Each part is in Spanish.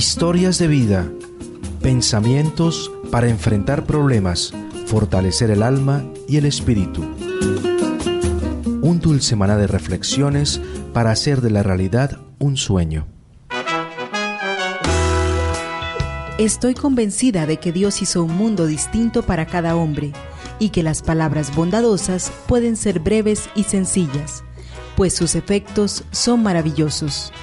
Historias de vida, pensamientos para enfrentar problemas, fortalecer el alma y el espíritu. Un dulce maná de reflexiones para hacer de la realidad un sueño. Estoy convencida de que Dios hizo un mundo distinto para cada hombre y que las palabras bondadosas pueden ser breves y sencillas, pues sus efectos son maravillosos.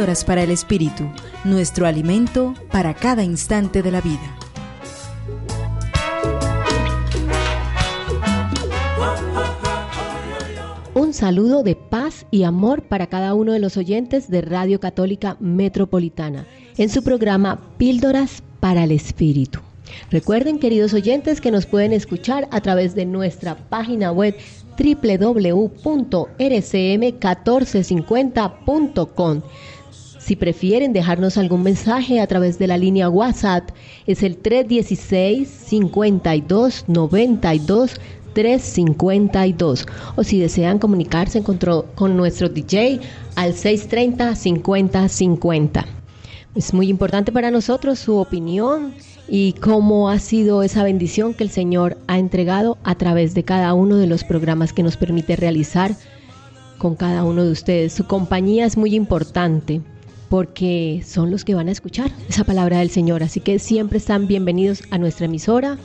Píldoras para el Espíritu, nuestro alimento para cada instante de la vida. Un saludo de paz y amor para cada uno de los oyentes de Radio Católica Metropolitana en su programa Píldoras para el Espíritu. Recuerden, queridos oyentes, que nos pueden escuchar a través de nuestra página web www.rcm1450.com. Si prefieren dejarnos algún mensaje a través de la línea WhatsApp, es el 316 52 92 352 o si desean comunicarse con, con nuestro DJ al 630 5050. Es muy importante para nosotros su opinión y cómo ha sido esa bendición que el Señor ha entregado a través de cada uno de los programas que nos permite realizar con cada uno de ustedes. Su compañía es muy importante porque son los que van a escuchar esa palabra del Señor. Así que siempre están bienvenidos a nuestra emisora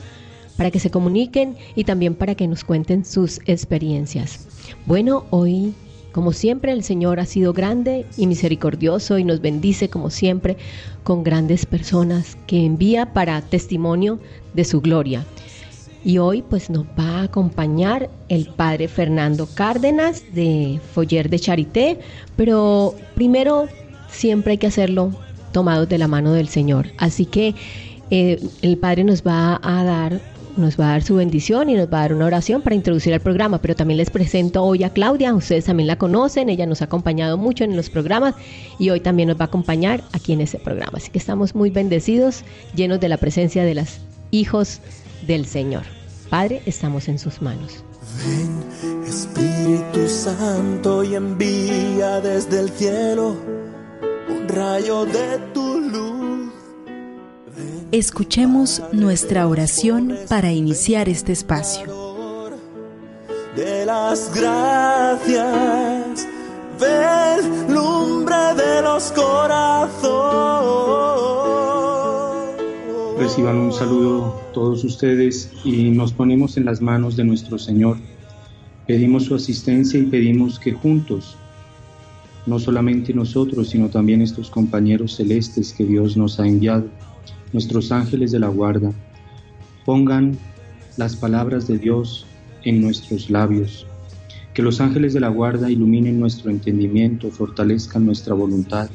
para que se comuniquen y también para que nos cuenten sus experiencias. Bueno, hoy, como siempre, el Señor ha sido grande y misericordioso y nos bendice, como siempre, con grandes personas que envía para testimonio de su gloria. Y hoy pues nos va a acompañar el padre Fernando Cárdenas de Foller de Charité, pero primero siempre hay que hacerlo tomados de la mano del Señor. Así que eh, el Padre nos va a dar nos va a dar su bendición y nos va a dar una oración para introducir al programa, pero también les presento hoy a Claudia, ustedes también la conocen, ella nos ha acompañado mucho en los programas y hoy también nos va a acompañar aquí en este programa. Así que estamos muy bendecidos, llenos de la presencia de los hijos del Señor. Padre, estamos en sus manos. Ven, Espíritu Santo, y envía desde el cielo rayo de tu Escuchemos nuestra oración para iniciar este espacio. De las gracias, lumbre de los corazones. Reciban un saludo todos ustedes y nos ponemos en las manos de nuestro Señor. Pedimos su asistencia y pedimos que juntos, no solamente nosotros, sino también estos compañeros celestes que Dios nos ha enviado, nuestros ángeles de la guarda, pongan las palabras de Dios en nuestros labios, que los ángeles de la guarda iluminen nuestro entendimiento, fortalezcan nuestra voluntad,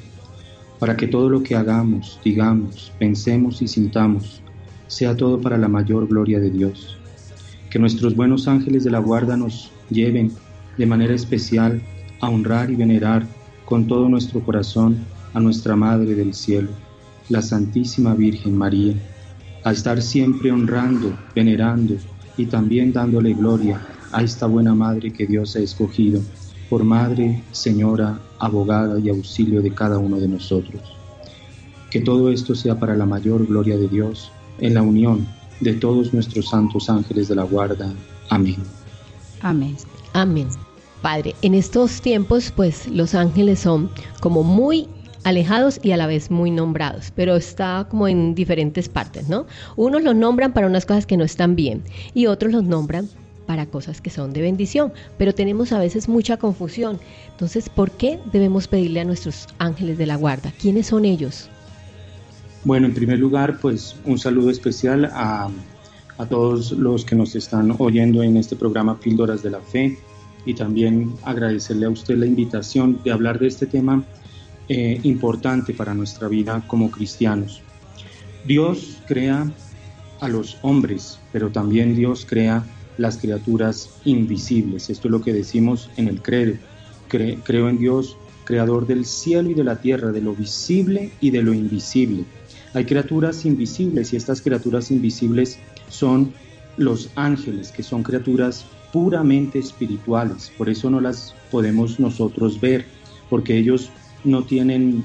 para que todo lo que hagamos, digamos, pensemos y sintamos, sea todo para la mayor gloria de Dios. Que nuestros buenos ángeles de la guarda nos lleven de manera especial a honrar y venerar con todo nuestro corazón a nuestra Madre del Cielo la Santísima Virgen María, a estar siempre honrando, venerando y también dándole gloria a esta buena Madre que Dios ha escogido por Madre, Señora, abogada y auxilio de cada uno de nosotros. Que todo esto sea para la mayor gloria de Dios, en la unión de todos nuestros santos ángeles de la guarda. Amén. Amén. Amén. Padre, en estos tiempos pues los ángeles son como muy alejados y a la vez muy nombrados, pero está como en diferentes partes, ¿no? Unos los nombran para unas cosas que no están bien y otros los nombran para cosas que son de bendición, pero tenemos a veces mucha confusión. Entonces, ¿por qué debemos pedirle a nuestros ángeles de la guarda? ¿Quiénes son ellos? Bueno, en primer lugar, pues un saludo especial a, a todos los que nos están oyendo en este programa Píldoras de la Fe y también agradecerle a usted la invitación de hablar de este tema eh, importante para nuestra vida como cristianos. Dios crea a los hombres, pero también Dios crea las criaturas invisibles. Esto es lo que decimos en el credo. creo en Dios, creador del cielo y de la tierra, de lo visible y de lo invisible. Hay criaturas invisibles y estas criaturas invisibles son los ángeles, que son criaturas puramente espirituales, por eso no las podemos nosotros ver, porque ellos no tienen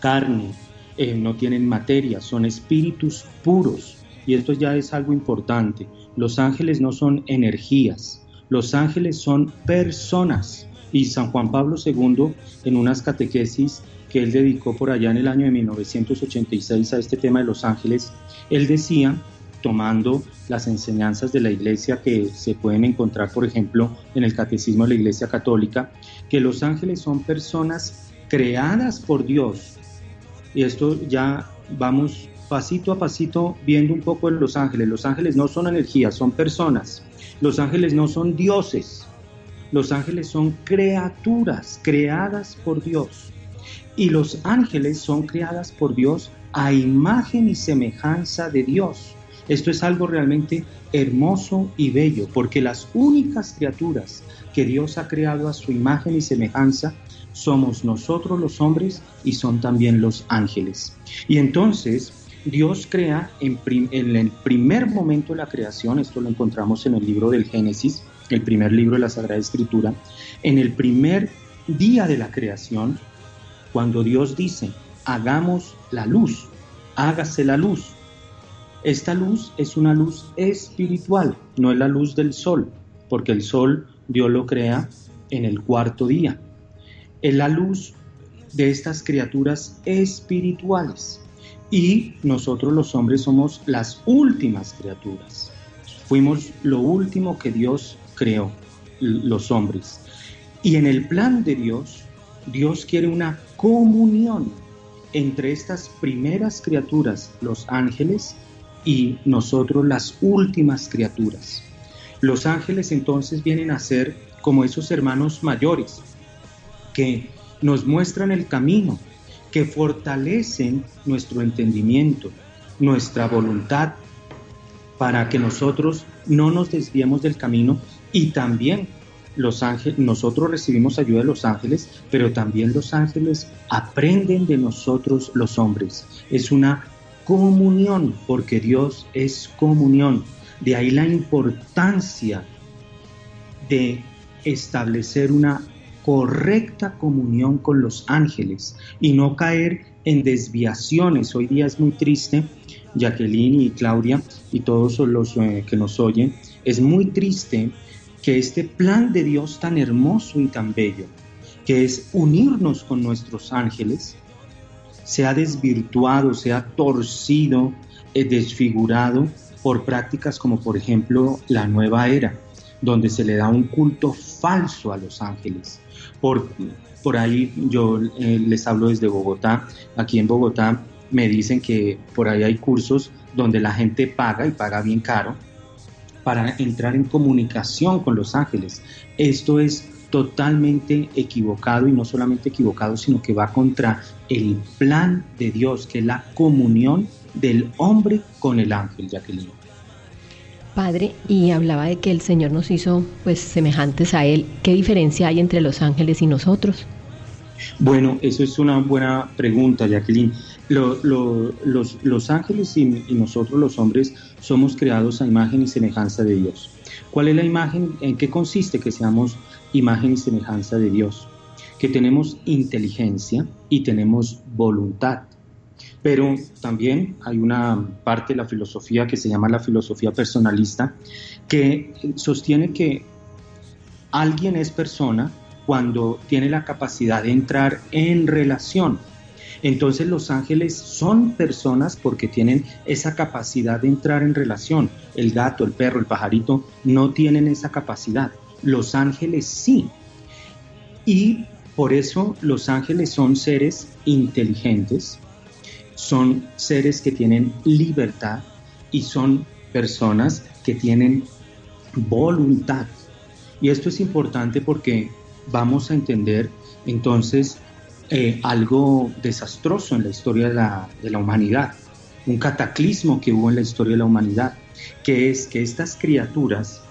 carne, eh, no tienen materia, son espíritus puros. Y esto ya es algo importante. Los ángeles no son energías, los ángeles son personas. Y San Juan Pablo II, en unas catequesis que él dedicó por allá en el año de 1986 a este tema de los ángeles, él decía tomando las enseñanzas de la Iglesia que se pueden encontrar, por ejemplo, en el Catecismo de la Iglesia Católica, que los ángeles son personas creadas por Dios. Y esto ya vamos pasito a pasito viendo un poco los ángeles. Los ángeles no son energías, son personas. Los ángeles no son dioses. Los ángeles son criaturas creadas por Dios. Y los ángeles son creadas por Dios a imagen y semejanza de Dios. Esto es algo realmente hermoso y bello, porque las únicas criaturas que Dios ha creado a su imagen y semejanza somos nosotros los hombres y son también los ángeles. Y entonces Dios crea en, el primer momento de la creación, esto lo encontramos en el libro del Génesis, el primer libro de la Sagrada Escritura, en el primer día de la creación, cuando Dios dice, hagamos la luz, hágase la luz, esta luz es una luz espiritual, no es la luz del sol, porque el sol Dios lo crea en el cuarto día. Es la luz de estas criaturas espirituales. Y nosotros los hombres somos las últimas criaturas. Fuimos lo último que Dios creó, los hombres. Y en el plan de Dios, Dios quiere una comunión entre estas primeras criaturas, los ángeles, y nosotros las últimas criaturas. Los ángeles entonces vienen a ser como esos hermanos mayores que nos muestran el camino, que fortalecen nuestro entendimiento, nuestra voluntad, para que nosotros no nos desviemos del camino y también los ángeles, nosotros recibimos ayuda de los ángeles, pero también los ángeles aprenden de nosotros los hombres. Es una comunión, porque Dios es comunión. De ahí la importancia de establecer una correcta comunión con los ángeles y no caer en desviaciones. Hoy día es muy triste, Jacqueline y Claudia y todos los eh, que nos oyen, es muy triste que este plan de Dios tan hermoso y tan bello, que es unirnos con nuestros ángeles, se ha desvirtuado, se ha torcido, eh, desfigurado por prácticas como por ejemplo la nueva era, donde se le da un culto falso a los ángeles. Por, por ahí yo eh, les hablo desde Bogotá, aquí en Bogotá me dicen que por ahí hay cursos donde la gente paga y paga bien caro para entrar en comunicación con los ángeles. Esto es totalmente equivocado y no solamente equivocado, sino que va contra el plan de Dios, que es la comunión del hombre con el ángel, Jacqueline. Padre, y hablaba de que el Señor nos hizo pues semejantes a Él. ¿Qué diferencia hay entre los ángeles y nosotros? Bueno, eso es una buena pregunta, Jacqueline. los, los, ángeles y, y, nosotros los hombres somos creados a imagen y semejanza de Dios. ¿Cuál es la imagen? ¿En qué consiste que seamos imagen y semejanza de Dios, que tenemos inteligencia y tenemos voluntad. Pero también hay una parte de la filosofía que se llama la filosofía personalista, que sostiene que alguien es persona cuando tiene la capacidad de entrar en relación. Entonces los ángeles son personas porque tienen esa capacidad de entrar en relación. El gato, el perro, el pajarito no tienen esa capacidad. Los ángeles sí. Y por eso los ángeles son seres inteligentes, son seres que tienen libertad y son personas que tienen voluntad. Y esto es importante porque vamos a entender entonces eh, algo desastroso en la historia de la, de la humanidad, un cataclismo que hubo en la historia de la humanidad, que es que estas criaturas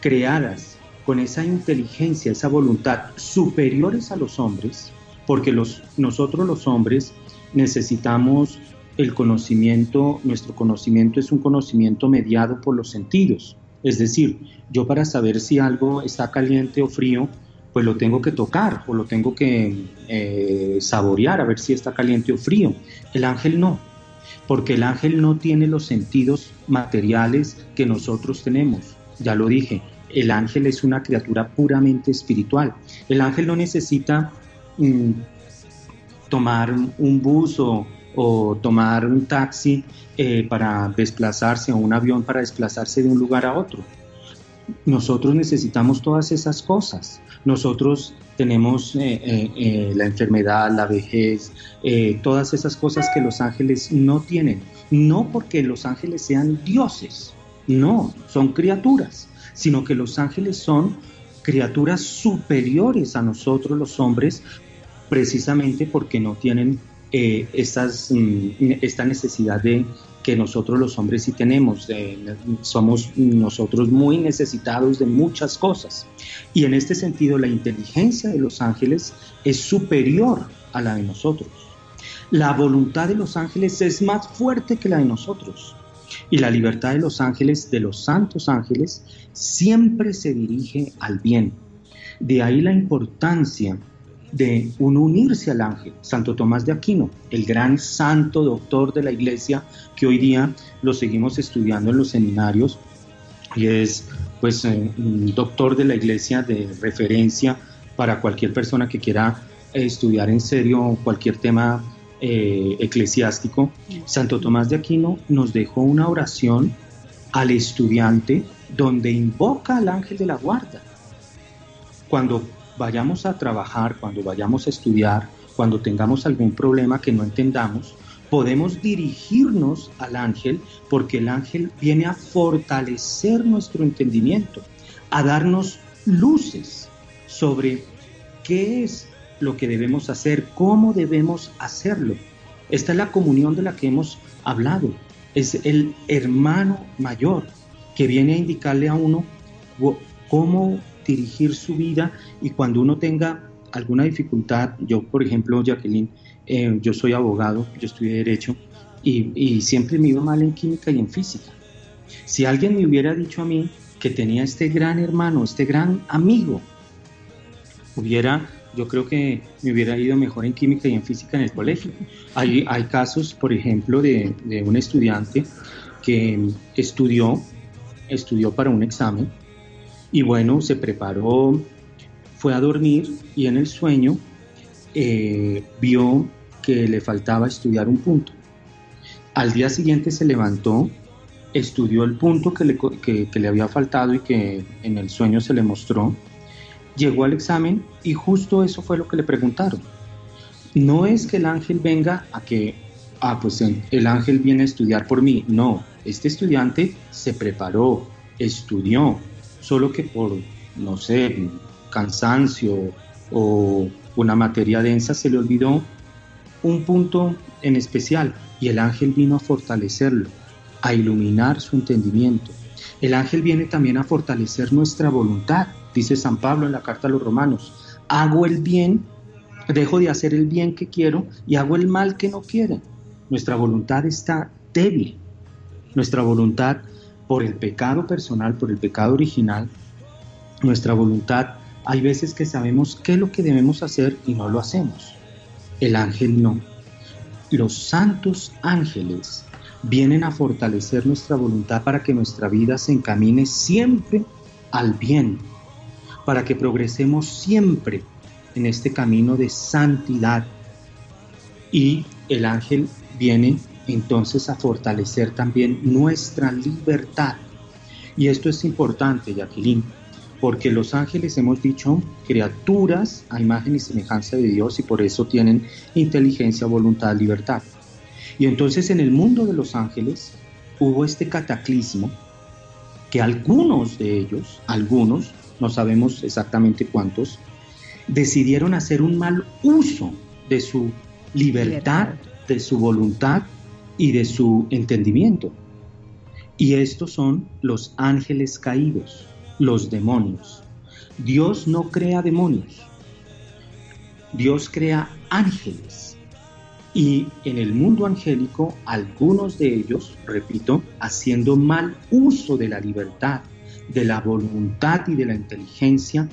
creadas con esa inteligencia, esa voluntad superiores a los hombres, porque los, nosotros los hombres necesitamos el conocimiento, nuestro conocimiento es un conocimiento mediado por los sentidos. Es decir, yo para saber si algo está caliente o frío, pues lo tengo que tocar o lo tengo que eh, saborear a ver si está caliente o frío. El ángel no, porque el ángel no tiene los sentidos materiales que nosotros tenemos. Ya lo dije, el ángel es una criatura puramente espiritual. El ángel no necesita mm, tomar un bus o, tomar un taxi eh, para desplazarse o un avión para desplazarse de un lugar a otro. Nosotros necesitamos todas esas cosas. Nosotros tenemos eh, eh, la enfermedad, la vejez, todas esas cosas que los ángeles no tienen. No porque los ángeles sean dioses, no, son criaturas sino que los ángeles son criaturas superiores a nosotros los hombres, precisamente porque no tienen eh, mm, esta necesidad de que nosotros los hombres sí tenemos. somos nosotros muy necesitados de muchas cosas. Y en este sentido, la inteligencia de los ángeles es superior a la de nosotros. La voluntad de los ángeles es más fuerte que la de nosotros. Y la libertad de los ángeles, de los santos ángeles, siempre se dirige al bien. De ahí la importancia de uno unirse al ángel. Santo Tomás de Aquino, el gran santo doctor de la iglesia, que hoy día lo seguimos estudiando en los seminarios y es pues eh, doctor de la iglesia de referencia para cualquier persona que quiera estudiar en serio cualquier tema eh, eclesiástico, Santo Tomás de Aquino nos dejó una oración al estudiante donde invoca al ángel de la guarda. Cuando vayamos a trabajar, cuando vayamos a estudiar, cuando tengamos algún problema que no entendamos, podemos dirigirnos al ángel porque el ángel viene a fortalecer nuestro entendimiento, a darnos luces sobre qué es lo que debemos hacer, cómo debemos hacerlo. Esta es la comunión de la que hemos hablado. Es el hermano mayor que viene a indicarle a uno cómo dirigir su vida y cuando uno tenga alguna dificultad, yo por ejemplo, Jacqueline, eh, yo soy abogado, yo estudié derecho y, y siempre me iba mal en química y en física. Si alguien me hubiera dicho a mí que tenía este gran hermano, este gran amigo, hubiera yo creo que me hubiera ido mejor en química y en física en el colegio. Hay, hay casos, por ejemplo, de, de un estudiante que estudió, estudió para un examen y bueno, se preparó, fue a dormir y en el sueño eh, vio que le faltaba estudiar un punto. Al día siguiente se levantó, estudió el punto que le, que, que le había faltado y que en el sueño se le mostró llegó al examen y justo eso fue lo que le preguntaron. No es que el ángel venga a que, ah, pues el ángel viene a estudiar por mí. No, este estudiante se preparó, estudió, solo que por, no sé, cansancio o una materia densa se le olvidó un punto en especial y el ángel vino a fortalecerlo, a iluminar su entendimiento. El ángel viene también a fortalecer nuestra voluntad dice San Pablo en la carta a los romanos, hago el bien, dejo de hacer el bien que quiero y hago el mal que no quiero. Nuestra voluntad está débil. Nuestra voluntad por el pecado personal, por el pecado original, nuestra voluntad, hay veces que sabemos qué es lo que debemos hacer y no lo hacemos. El ángel no. Los santos ángeles vienen a fortalecer nuestra voluntad para que nuestra vida se encamine siempre al bien, para que progresemos siempre en este camino de santidad. Y el ángel viene entonces a fortalecer también nuestra libertad. Y esto es importante, Jacqueline, porque los ángeles hemos dicho criaturas a imagen y semejanza de Dios y por eso tienen inteligencia, voluntad, libertad. Y entonces en el mundo de los ángeles hubo este cataclismo que algunos de ellos, algunos, no sabemos exactamente cuántos, decidieron hacer un mal uso de su libertad, de su voluntad y de su entendimiento. Y estos son los ángeles caídos, los demonios. Dios no crea demonios, Dios crea ángeles. Y en el mundo angélico, algunos de ellos, repito, haciendo mal uso de la libertad, de la voluntad y de la inteligencia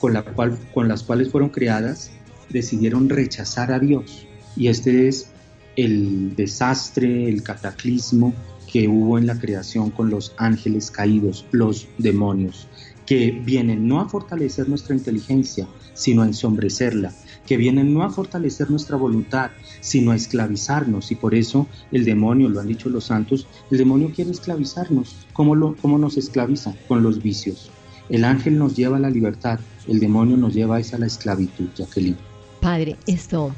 con, la cual, con las cuales fueron creadas, decidieron rechazar a Dios. Y este es el desastre, el cataclismo que hubo en la creación con los ángeles caídos, los demonios, que vienen no a fortalecer nuestra inteligencia, sino a ensombrecerla, que vienen no a fortalecer nuestra voluntad, sino a esclavizarnos. Y por eso el demonio, lo han dicho los santos, el demonio quiere esclavizarnos. ¿Cómo, lo, cómo nos esclaviza? Con los vicios. El ángel nos lleva a la libertad, el demonio nos lleva a la esclavitud, Jacqueline. Padre, esto,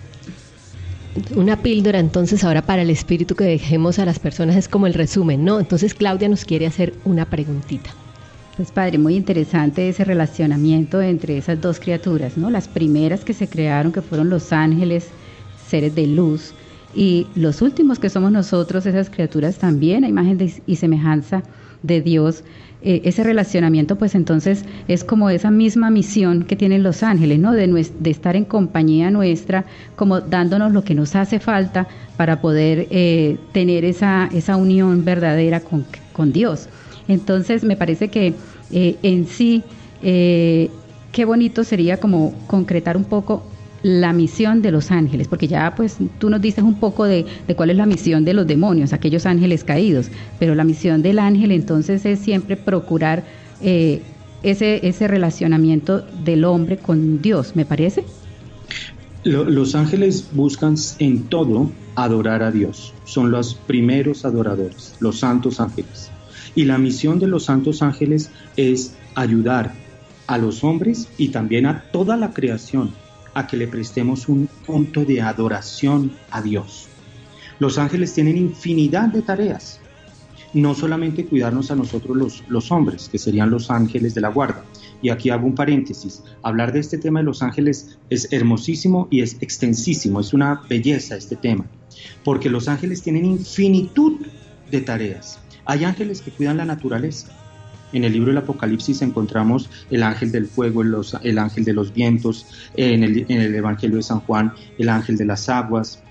una píldora entonces ahora para el espíritu que dejemos a las personas es como el resumen, ¿no? Entonces Claudia nos quiere hacer una preguntita. Pues padre, muy interesante ese relacionamiento entre esas dos criaturas, ¿no? Las primeras que se crearon, que fueron los ángeles, seres de luz, y los últimos que somos nosotros, esas criaturas también, a imagen y semejanza de Dios, eh, ese relacionamiento, pues entonces es como esa misma misión que tienen los ángeles, ¿no? De, de estar en compañía nuestra, como dándonos lo que nos hace falta para poder eh, tener esa, esa unión verdadera con, con, Dios. Entonces, me parece que eh, en sí, qué bonito sería como concretar un poco la misión de los ángeles, porque ya pues tú nos dices un poco de, cuál es la misión de los demonios, aquellos ángeles caídos, pero la misión del ángel entonces es siempre procurar eh, ese, ese relacionamiento del hombre con Dios, ¿me parece? Los ángeles buscan en todo adorar a Dios, son los primeros adoradores, los santos ángeles. Y la misión de los santos ángeles es ayudar a los hombres y también a toda la creación a que le prestemos un punto de adoración a Dios. Los ángeles tienen infinidad de tareas, no solamente cuidarnos a nosotros los, los hombres, que serían los ángeles de la guarda. Y aquí hago un paréntesis, hablar de este tema de los ángeles es hermosísimo y es extensísimo, es una belleza este tema, porque los ángeles tienen infinitud de tareas. Hay ángeles que cuidan la naturaleza, en el libro del Apocalipsis encontramos el ángel del fuego, el, ángel de los vientos, en el, Evangelio de San Juan el ángel de las aguas,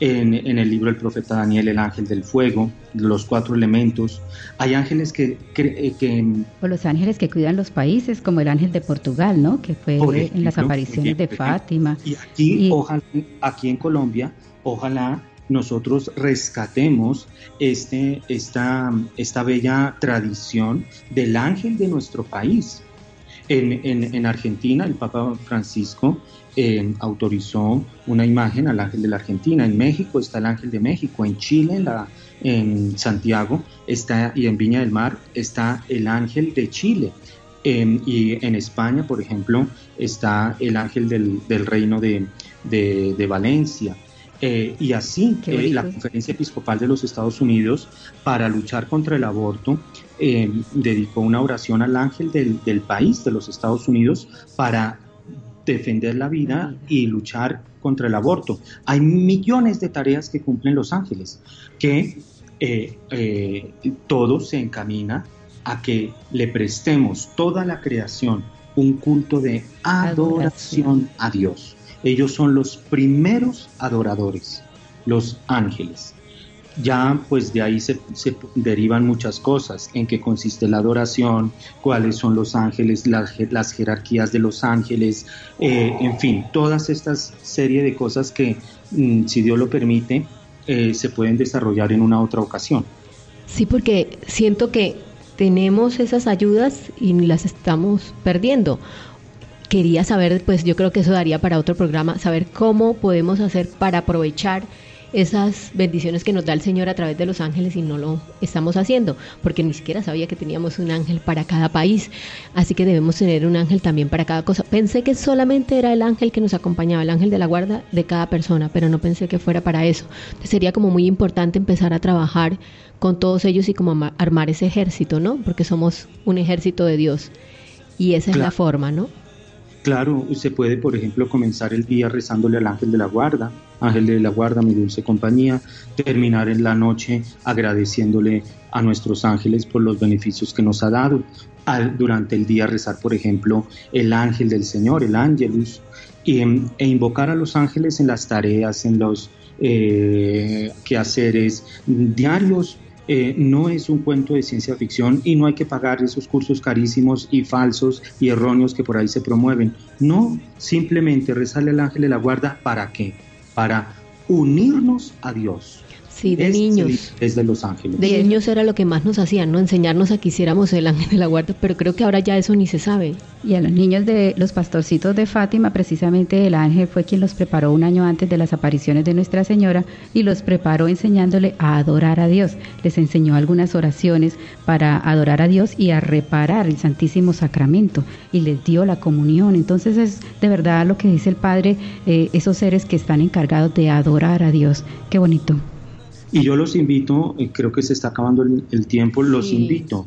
en, el libro del profeta Daniel el ángel del fuego, los cuatro elementos. Hay ángeles que... que, o los ángeles que cuidan los países, como el ángel de Portugal, ¿no? Que fue en las apariciones de Fátima. Y aquí, Ojalá, aquí en Colombia, ojalá nosotros rescatemos este, esta, esta bella tradición del ángel de nuestro país. En, Argentina, el Papa Francisco eh, autorizó una imagen al ángel de la Argentina. En México está el ángel de México. En Chile, en, la, en Santiago está, y en Viña del Mar está el ángel de Chile. y en España, por ejemplo, está el ángel del, reino de, de Valencia. Eh, y así eh, la Conferencia Episcopal de los Estados Unidos, para luchar contra el aborto, eh, dedicó una oración al ángel del, país, de los Estados Unidos, para defender la vida y luchar contra el aborto. Hay millones de tareas que cumplen los ángeles, que todo se encamina a que le prestemos toda la creación un culto de adoración. a Dios. Ellos son los primeros adoradores, los ángeles. Ya pues de ahí se, derivan muchas cosas, en qué consiste la adoración, cuáles son los ángeles, las, jerarquías de los ángeles, eh, en fin, todas estas serie de cosas que, mm, si Dios lo permite, eh, se pueden desarrollar en una otra ocasión. Sí, porque siento que tenemos esas ayudas y las estamos perdiendo quería saber, pues yo creo que eso daría para otro programa, saber cómo podemos hacer para aprovechar esas bendiciones que nos da el Señor a través de los ángeles y no lo estamos haciendo, porque ni siquiera sabía que teníamos un ángel para cada país, así que debemos tener un ángel también para cada cosa. Pensé que solamente era el ángel que nos acompañaba, el ángel de la guarda de cada persona, pero no pensé que fuera para eso. Entonces sería como muy importante empezar a trabajar con todos ellos y como armar ese ejército, ¿no? Porque somos un ejército de Dios y esa es la forma, ¿no? Claro, se puede, por ejemplo, comenzar el día rezándole al ángel de la guarda, ángel de la guarda, mi dulce compañía, terminar en la noche agradeciéndole a nuestros ángeles por los beneficios que nos ha dado. Durante el día rezar, por ejemplo, el ángel del Señor, el ángelus, y, e invocar a los ángeles en las tareas, en los eh, quehaceres diarios eh, no es un cuento de ciencia ficción y no hay que pagar esos cursos carísimos y falsos y erróneos que por ahí se promueven. No, simplemente rezarle al ángel de la guarda, ¿para qué? Para unirnos a Dios Sí, de niños. Es de Los Ángeles. De niños era lo que más nos hacían, ¿no? Enseñarnos a que hiciéramos el ángel de la guarda, pero creo que ahora ya eso ni se sabe. Y a los niños de los pastorcitos de Fátima, precisamente el ángel fue quien los preparó un año antes de las apariciones de Nuestra Señora y los preparó enseñándole a adorar a Dios. Les enseñó algunas oraciones para adorar a Dios y a reparar el Santísimo Sacramento y les dio la comunión. Entonces es de verdad lo que dice el Padre, eh, esos seres que están encargados de adorar a Dios. Qué bonito. Y yo los invito, eh, creo que se está acabando el, tiempo, los invito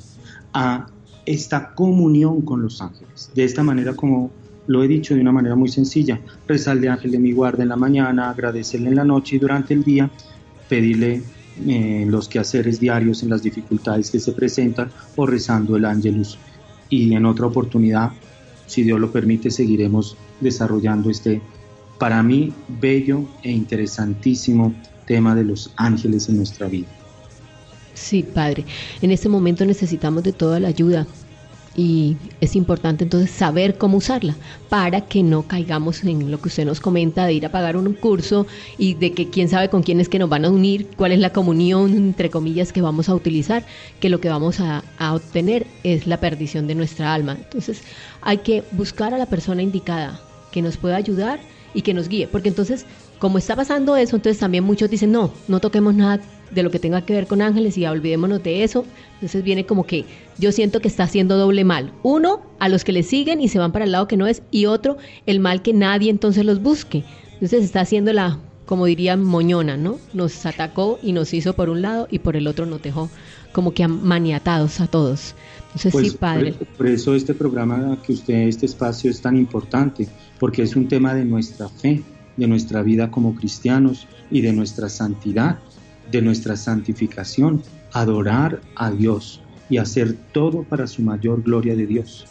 a esta comunión con los ángeles. De esta manera, como lo he dicho de una manera muy sencilla, rezarle ángel de mi guarda en la mañana, agradecerle en la noche y durante el día pedirle eh, los quehaceres diarios en las dificultades que se presentan o rezando el ángelus. Y en otra oportunidad, si Dios lo permite, seguiremos desarrollando este, para mí, bello e interesantísimo tema de los ángeles en nuestra vida. Sí, Padre. En este momento necesitamos de toda la ayuda y es importante entonces saber cómo usarla para que no caigamos en lo que usted nos comenta de ir a pagar un curso y de que quién sabe con quién es que nos van a unir, cuál es la comunión, entre comillas, que vamos a utilizar, que lo que vamos a, a obtener es la perdición de nuestra alma. Entonces hay que buscar a la persona indicada que nos pueda ayudar y que nos guíe, porque entonces como está pasando eso, entonces también muchos dicen, no, no toquemos nada de lo que tenga que ver con ángeles y olvidémonos de eso. Entonces viene como que yo siento que está haciendo doble mal. Uno, a los que le siguen y se van para el lado que no es, y otro, el mal que nadie entonces los busque. Entonces está haciendo la, como diría, moñona, ¿no? Nos atacó y nos hizo por un lado y por el otro nos dejó como que maniatados a todos. Sí, pues, padre. Por, por eso este programa que usted, este espacio es tan importante, porque es un tema de nuestra fe de nuestra vida como cristianos y de nuestra santidad, de nuestra santificación, adorar a Dios y hacer todo para su mayor gloria de Dios.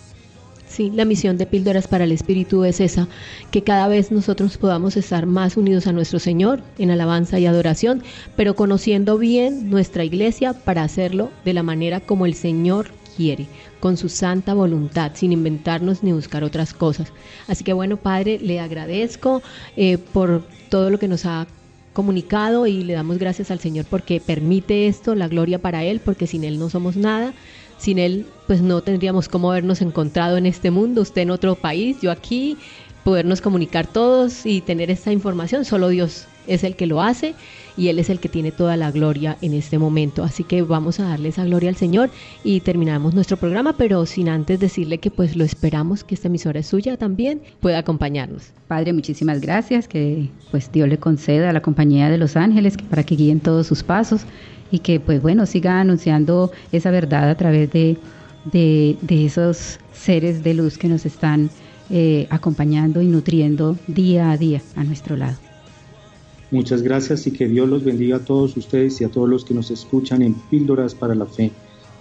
Sí, la misión de Píldoras para el Espíritu es esa, que cada vez nosotros podamos estar más unidos a nuestro Señor en alabanza y adoración, pero conociendo bien nuestra iglesia para hacerlo de la manera como el Señor quiere, con su santa voluntad, sin inventarnos ni buscar otras cosas. Así que bueno, Padre, le agradezco eh, por todo lo que nos ha comunicado y le damos gracias al Señor porque permite esto, la gloria para Él, porque sin Él no somos nada. Sin Él, pues no tendríamos cómo habernos encontrado en este mundo, usted en otro país, yo aquí, podernos comunicar todos y tener esta información. Solo Dios es el que lo hace y Él es el que tiene toda la gloria en este momento. Así que vamos a darle esa gloria al Señor y terminamos nuestro programa, pero sin antes decirle que pues lo esperamos, que esta emisora suya también, pueda acompañarnos. Padre, muchísimas gracias, que pues Dios le conceda la compañía de los ángeles para que guíen todos sus pasos y que pues bueno, siga anunciando esa verdad a través de, de, esos seres de luz que nos están eh, acompañando y nutriendo día a día a nuestro lado. Muchas gracias y que Dios los bendiga a todos ustedes y a todos los que nos escuchan en Píldoras para la Fe.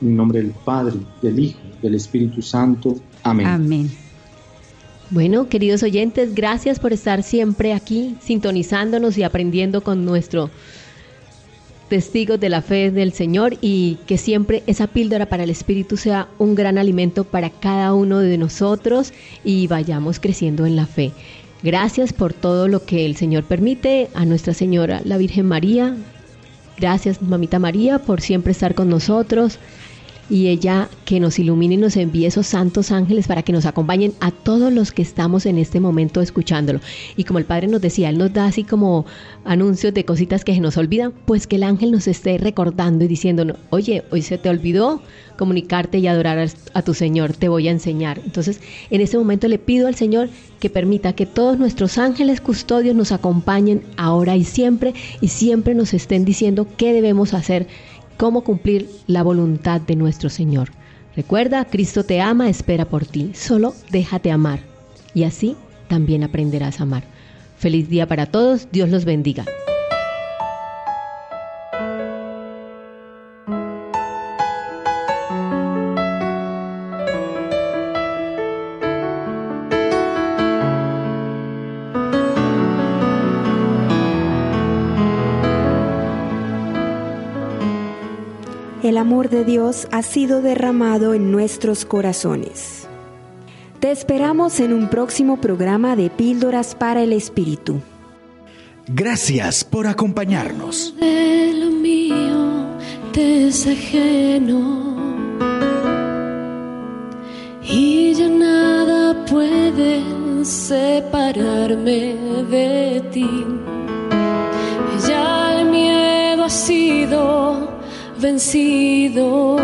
En nombre del Padre, del Hijo, del Espíritu Santo. Amén. Amén. Bueno, queridos oyentes, gracias por estar siempre aquí sintonizándonos y aprendiendo con nuestro testigos de la fe del Señor y que siempre esa píldora para el Espíritu sea un gran alimento para cada uno de nosotros y vayamos creciendo en la fe. Gracias por todo lo que el Señor permite, a Nuestra Señora, la Virgen María. Gracias, Mamita María, por siempre estar con nosotros y ella que nos ilumine y nos envíe esos santos ángeles para que nos acompañen a todos los que estamos en este momento escuchándolo. Y como el Padre nos decía, Él nos da así como anuncios de cositas que se nos olvidan, pues que el ángel nos esté recordando y diciendo, oye, hoy se te olvidó comunicarte y adorar a, tu Señor, te voy a enseñar. Entonces, en este momento le pido al Señor que permita que todos nuestros ángeles custodios nos acompañen ahora y siempre y siempre nos estén diciendo qué debemos hacer cómo cumplir la voluntad de nuestro Señor. Recuerda, Cristo te ama, espera por ti, solo déjate amar y así también aprenderás a amar. Feliz día para todos, Dios los bendiga. El amor de Dios ha sido derramado en nuestros corazones. Te esperamos en un próximo programa de Píldoras para el Espíritu. Gracias por acompañarnos. De lo mío te es ajeno y ya nada puede separarme de ti. Ya el miedo ha sido vencido